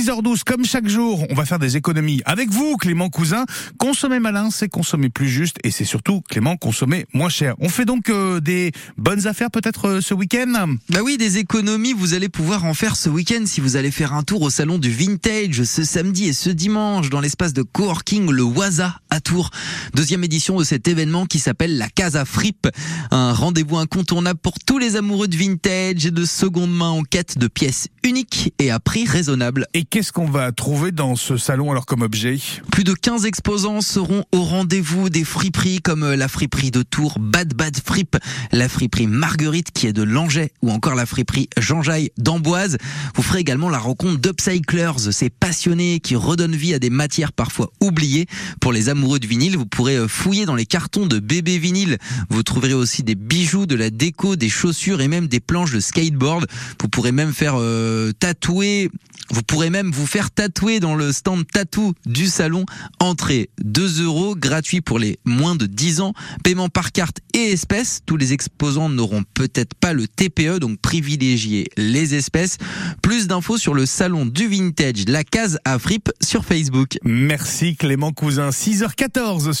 6h12, comme chaque jour, on va faire des économies avec vous, Clément Cousin. Consommer malin, c'est consommer plus juste et c'est surtout, Clément, consommer moins cher. On fait donc euh, des bonnes affaires peut-être euh, ce week-end? Bah oui, des économies, vous allez pouvoir en faire ce week-end si vous allez faire un tour au salon du vintage ce samedi et ce dimanche dans l'espace de coworking Le Waza à Tours. Deuxième édition de cet événement qui s'appelle la Casa Fripe. Un rendez-vous incontournable pour tous les amoureux de vintage et de seconde main en quête de pièces uniques et à prix raisonnable. Et qu'est-ce qu'on va trouver dans ce salon alors comme objet Plus de 15 exposants seront au rendez-vous des friperies comme la friperie de Tours Bad Bad Fripe, la friperie Marguerite qui est de Langeais ou encore la friperie Jean Jaille d'Amboise. Vous ferez également la rencontre d'upcyclers, ces passionnés qui redonnent vie à des matières parfois oubliées. Pour les amoureux de vinyle, vous pourrez euh, fouiller dans les cartons de bébé vinyle. Vous trouverez aussi des bijoux, de la déco, des chaussures et même des planches de skateboard. Vous pourrez même faire euh, tatouer vous pourrez vous faire tatouer dans le stand tatou du salon. Entrée 2 euros, gratuit pour les moins de 10 ans. Paiement par carte et espèces. Tous les exposants n'auront peut-être pas le TPE, donc privilégiez les espèces. Plus d'infos sur le salon du vintage, la case à fripe sur Facebook. Merci Clément Cousin. 6h14